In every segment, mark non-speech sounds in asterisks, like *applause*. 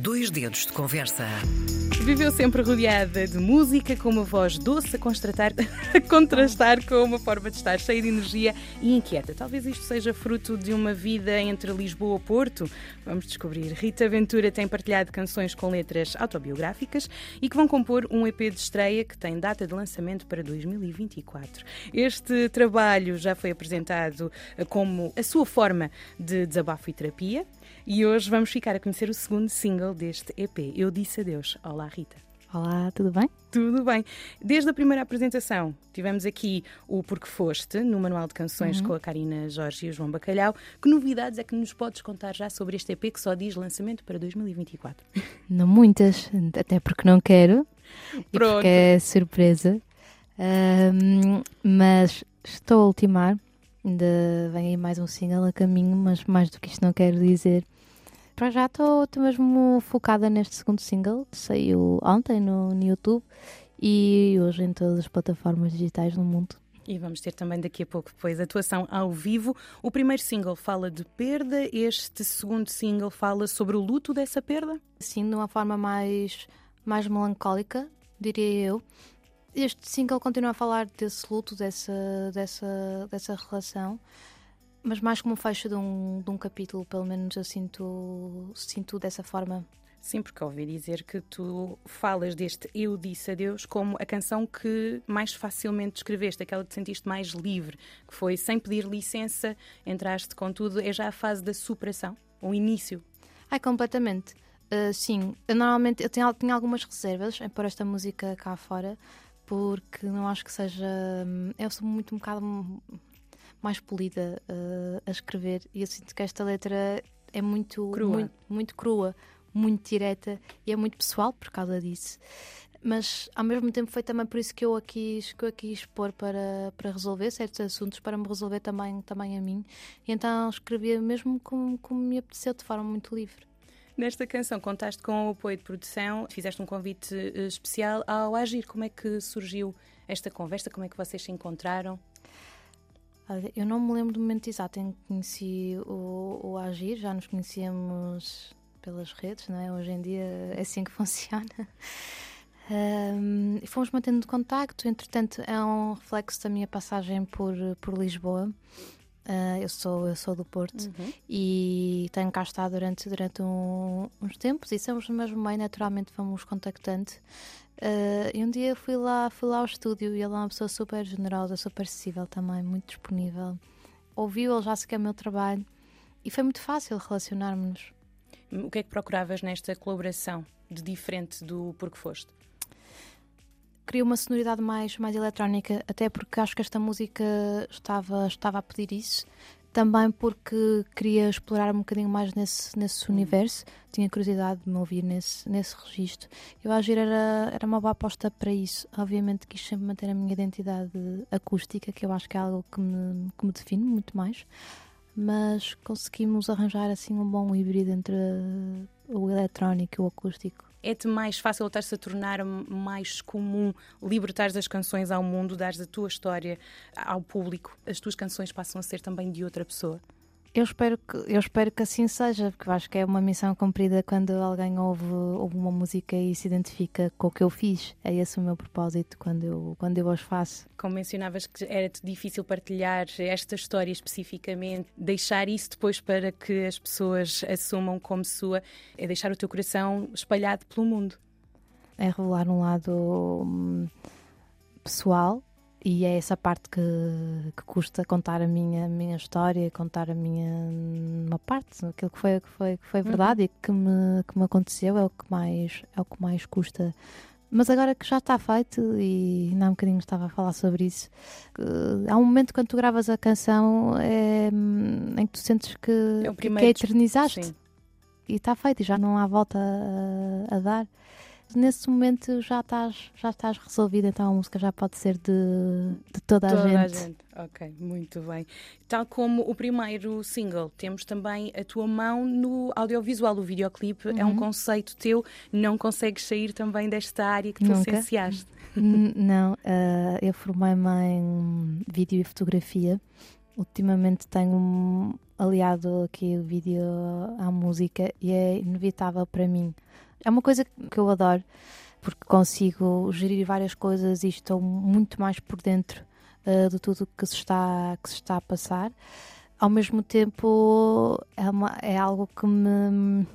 Dois dedos de conversa. Viveu sempre rodeada de música, com uma voz doce a, contrastar, a *laughs* contrastar com uma forma de estar cheia de energia e inquieta. Talvez isto seja fruto de uma vida entre Lisboa e Porto. Vamos descobrir. Rita Ventura tem partilhado canções com letras autobiográficas e que vão compor um EP de estreia que tem data de lançamento para 2024. Este trabalho já foi apresentado como a sua forma de desabafo e terapia e hoje vamos ficar a conhecer o segundo single deste EP, Eu Disse Adeus. Olá, Rita. Olá, tudo bem? Tudo bem. Desde a primeira apresentação, tivemos aqui o Porque Foste, no Manual de Canções uhum. com a Karina Jorge e o João Bacalhau. Que novidades é que nos podes contar já sobre este EP que só diz lançamento para 2024? Não muitas, até porque não quero. Pronto. E porque é surpresa. Um, mas estou a ultimar. Ainda vem aí mais um single a caminho, mas mais do que isto não quero dizer para já estou mesmo focada neste segundo single, que saiu ontem no, no YouTube e hoje em todas as plataformas digitais do mundo. E vamos ter também daqui a pouco depois atuação ao vivo. O primeiro single fala de perda, este segundo single fala sobre o luto dessa perda? Sim, de uma forma mais, mais melancólica, diria eu. Este single continua a falar desse luto, dessa, dessa, dessa relação mas mais como um fecho de um, de um capítulo, pelo menos eu sinto, sinto dessa forma. Sim, porque ouvi dizer que tu falas deste Eu Disse Adeus como a canção que mais facilmente escreveste, aquela que te sentiste mais livre, que foi sem pedir licença, entraste com tudo, é já a fase da superação, o início. Ai, completamente. Uh, sim, eu normalmente eu tenho, tenho algumas reservas em pôr esta música cá fora, porque não acho que seja. Hum, eu sou muito um bocado mais polida uh, a escrever e eu sinto que esta letra é muito crua. Muito, muito crua, muito direta e é muito pessoal por causa disso. Mas ao mesmo tempo foi também por isso que eu a quis, que eu a quis pôr para, para resolver certos assuntos, para me resolver também, também a mim. E então escrevia mesmo como, como me apeteceu, de forma muito livre. Nesta canção contaste com o apoio de produção, fizeste um convite uh, especial ao Agir. Como é que surgiu esta conversa? Como é que vocês se encontraram? Eu não me lembro do momento exato em que conheci o, o Agir, já nos conhecíamos pelas redes, não é? Hoje em dia é assim que *laughs* funciona. Um, e fomos mantendo contacto, entretanto, é um reflexo da minha passagem por, por Lisboa. Uh, eu, sou, eu sou do Porto uhum. e tenho cá estado durante, durante um, uns tempos e somos no mesmo meio, naturalmente vamos contactando. Uh, e um dia fui lá, fui lá ao estúdio e ele é uma pessoa super generosa, super acessível também, muito disponível. Ouviu, ele já se quer o meu trabalho e foi muito fácil relacionarmos-nos. O que é que procuravas nesta colaboração de diferente do Porque Foste? Queria uma sonoridade mais, mais eletrónica, até porque acho que esta música estava, estava a pedir isso também porque queria explorar um bocadinho mais nesse, nesse universo, tinha curiosidade de me ouvir nesse, nesse registro. Eu agir era, era uma boa aposta para isso. Obviamente quis sempre manter a minha identidade acústica, que eu acho que é algo que me, que me define muito mais, mas conseguimos arranjar assim um bom híbrido entre o eletrónico e o acústico é-te mais fácil estar-se a tornar mais comum libertar as canções ao mundo, dares a tua história ao público? As tuas canções passam a ser também de outra pessoa? Eu espero, que, eu espero que assim seja, porque eu acho que é uma missão cumprida quando alguém ouve, ouve uma música e se identifica com o que eu fiz. É esse o meu propósito quando eu, quando eu as faço. Como mencionavas que era-te difícil partilhar esta história especificamente, deixar isso depois para que as pessoas assumam como sua, é deixar o teu coração espalhado pelo mundo. É revelar um lado hum, pessoal e é essa parte que, que custa contar a minha, minha história, contar a minha uma parte, aquilo que foi, que foi, que foi verdade uhum. e que me, que me aconteceu é o que mais é o que mais custa. Mas agora que já está feito, e ainda há um bocadinho estava a falar sobre isso, há um momento quando tu gravas a canção é, em que tu sentes que, é que, que eternizaste. Sim. E está feito, e já não há volta a, a dar nesse momento já estás, já estás resolvida, então a música já pode ser de, de toda, toda a, gente. a gente. Ok, muito bem. Tal como o primeiro single, temos também a tua mão no audiovisual. O videoclipe uhum. é um uhum. conceito teu, não consegues sair também desta área que tu Nunca. licenciaste. não, uh, eu formei-me em vídeo e fotografia. Ultimamente tenho aliado aqui o vídeo à música e é inevitável para mim. É uma coisa que eu adoro porque consigo gerir várias coisas e estou muito mais por dentro uh, de tudo que se está que se está a passar. Ao mesmo tempo é, uma, é algo que me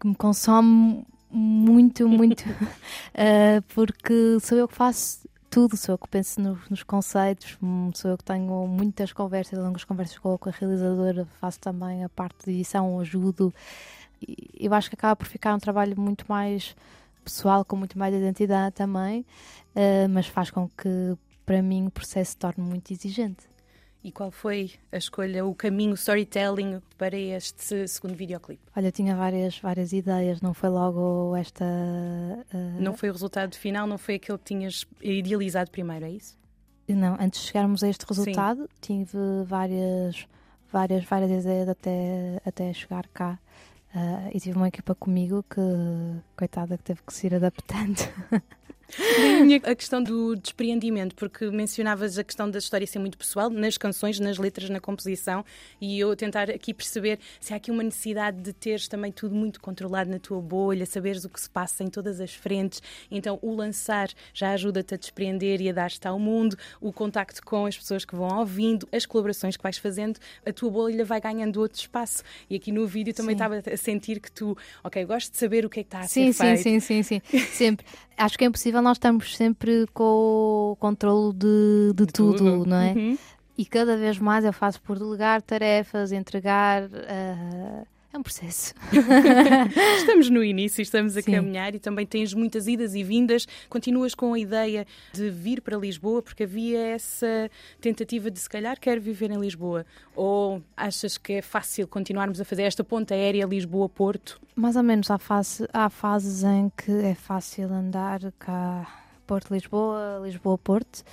que me consome muito, *laughs* muito, uh, porque sou eu que faço tudo, sou eu que penso no, nos conceitos, hum, sou eu que tenho muitas conversas, longas conversas com, com a realizadora, faço também a parte de edição, ajudo. Eu acho que acaba por ficar um trabalho muito mais pessoal, com muito mais identidade também, uh, mas faz com que, para mim, o processo se torne muito exigente. E qual foi a escolha, o caminho, o storytelling para este segundo videoclipe? Olha, tinha várias, várias ideias, não foi logo esta. Uh... Não foi o resultado final, não foi aquele que tinhas idealizado primeiro, é isso? Não, antes de chegarmos a este resultado, Sim. tive várias, várias, várias ideias até, até chegar cá. Uh, e tive uma equipa comigo que, coitada, que teve que se ir adaptando. *laughs* a questão do despreendimento, porque mencionavas a questão da história ser muito pessoal, nas canções, nas letras, na composição, e eu tentar aqui perceber se há aqui uma necessidade de teres também tudo muito controlado na tua bolha, saberes o que se passa em todas as frentes. Então, o lançar já ajuda-te a despreender e a dar-te ao mundo, o contacto com as pessoas que vão ouvindo, as colaborações que vais fazendo, a tua bolha vai ganhando outro espaço. E aqui no vídeo também sim. estava a sentir que tu, ok, gosto de saber o que é que está a sim, ser sim, feito. Sim, sim, sim, *laughs* sempre. Acho que é impossível nós estamos sempre com o controle de, de, de tudo, tudo, não é? Uhum. E cada vez mais eu faço por delegar tarefas, entregar. Uh, é um processo. *laughs* estamos no início, estamos a Sim. caminhar e também tens muitas idas e vindas. Continuas com a ideia de vir para Lisboa, porque havia essa tentativa de se calhar quer viver em Lisboa. Ou achas que é fácil continuarmos a fazer esta ponta aérea Lisboa-Porto? Mais ou menos. Há, fase, há fases em que é fácil andar cá Porto-Lisboa, Lisboa-Porto.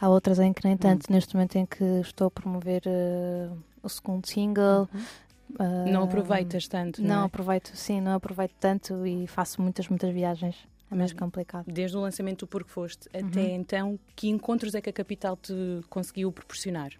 Há outras em que nem tanto. Hum. Neste momento em que estou a promover uh, o segundo single. Uhum Uh, não aproveitas tanto, não, não é? aproveito, sim, não aproveito tanto e faço muitas, muitas viagens. É mais complicado. Desde o lançamento do Porque Foste uhum. até então, que encontros é que a capital te conseguiu proporcionar?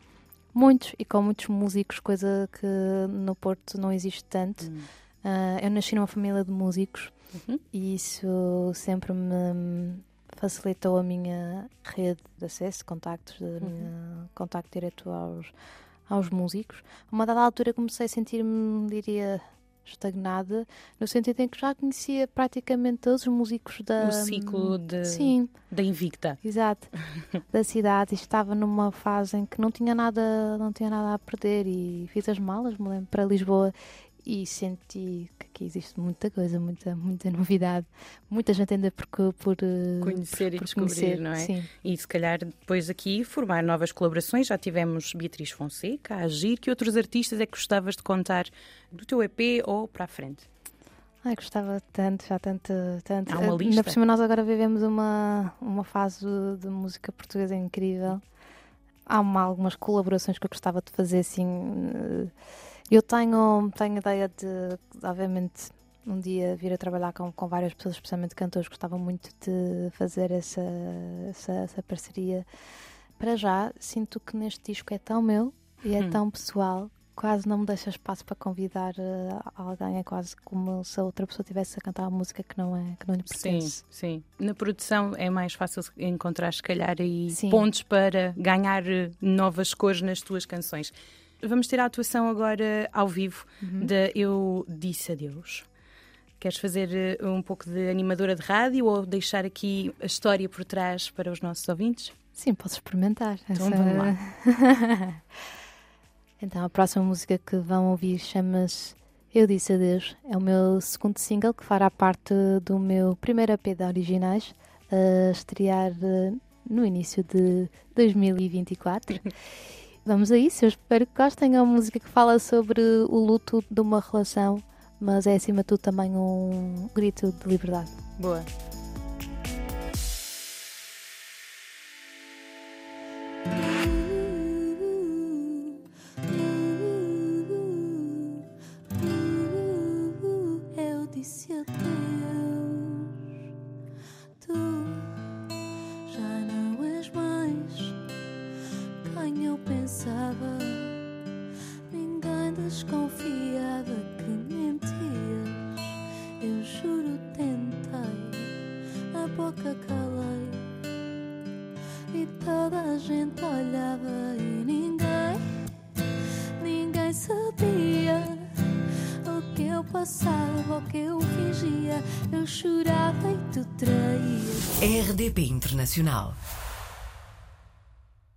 Muitos, e com muitos músicos, coisa que no Porto não existe tanto. Uhum. Uh, eu nasci numa família de músicos uhum. e isso sempre me facilitou a minha rede de acesso, contactos, de uhum. minha contacto direto aos, aos músicos. A uma dada altura comecei a sentir-me, diria, estagnada, no sentido em que já conhecia praticamente todos os músicos da... O ciclo de... Sim. da Invicta. Exato. *laughs* da cidade. E estava numa fase em que não tinha nada, não tinha nada a perder e fiz as malas, me lembro, para Lisboa e senti que aqui existe muita coisa, muita, muita *laughs* novidade, muita gente ainda por, por eh, conhecer por, e descobrir, conhecer, não é? Sim. E se calhar depois aqui formar novas colaborações. Já tivemos Beatriz Fonseca, Agir. Que outros artistas é que gostavas de contar do teu EP ou para a frente? Ai, gostava tanto, já tanto, tanto. Há uma lista. Ainda por cima nós agora vivemos uma, uma fase de música portuguesa incrível. Há uma, algumas colaborações que eu gostava de fazer assim eh, eu tenho, tenho ideia de, obviamente, um dia vir a trabalhar com, com várias pessoas, especialmente cantores, gostava muito de fazer essa, essa, essa parceria. Para já, sinto que neste disco é tão meu e é hum. tão pessoal, quase não me deixa espaço para convidar uh, alguém, é quase como se a outra pessoa estivesse a cantar uma música que não é que não lhe pertence. Sim, sim. Na produção é mais fácil encontrar, se calhar, aí sim. pontos para ganhar eh, novas cores nas tuas canções. Vamos ter a atuação agora ao vivo uhum. da Eu Disse Adeus. Queres fazer eh, um pouco de animadora de rádio ou deixar aqui a história por trás para os nossos ouvintes? Sim, posso experimentar. Então essa... vamos lá. *laughs* então, a próxima música que vão ouvir chama-se Eu Disse Adeus. É o meu segundo single que fará parte do meu primeiro EP de originais, a estrear eh, no início de 2024. *laughs* Vamos a isso, eu espero que gostem. É uma música que fala sobre o luto de uma relação, mas é acima de tudo também um grito de liberdade. Boa. pensava, me desconfiava que mentias. Eu juro, tentei, a boca calei. E toda a gente olhava e ninguém, ninguém sabia o que eu passava, o que eu fingia. Eu chorava e tu traías. RDP Internacional.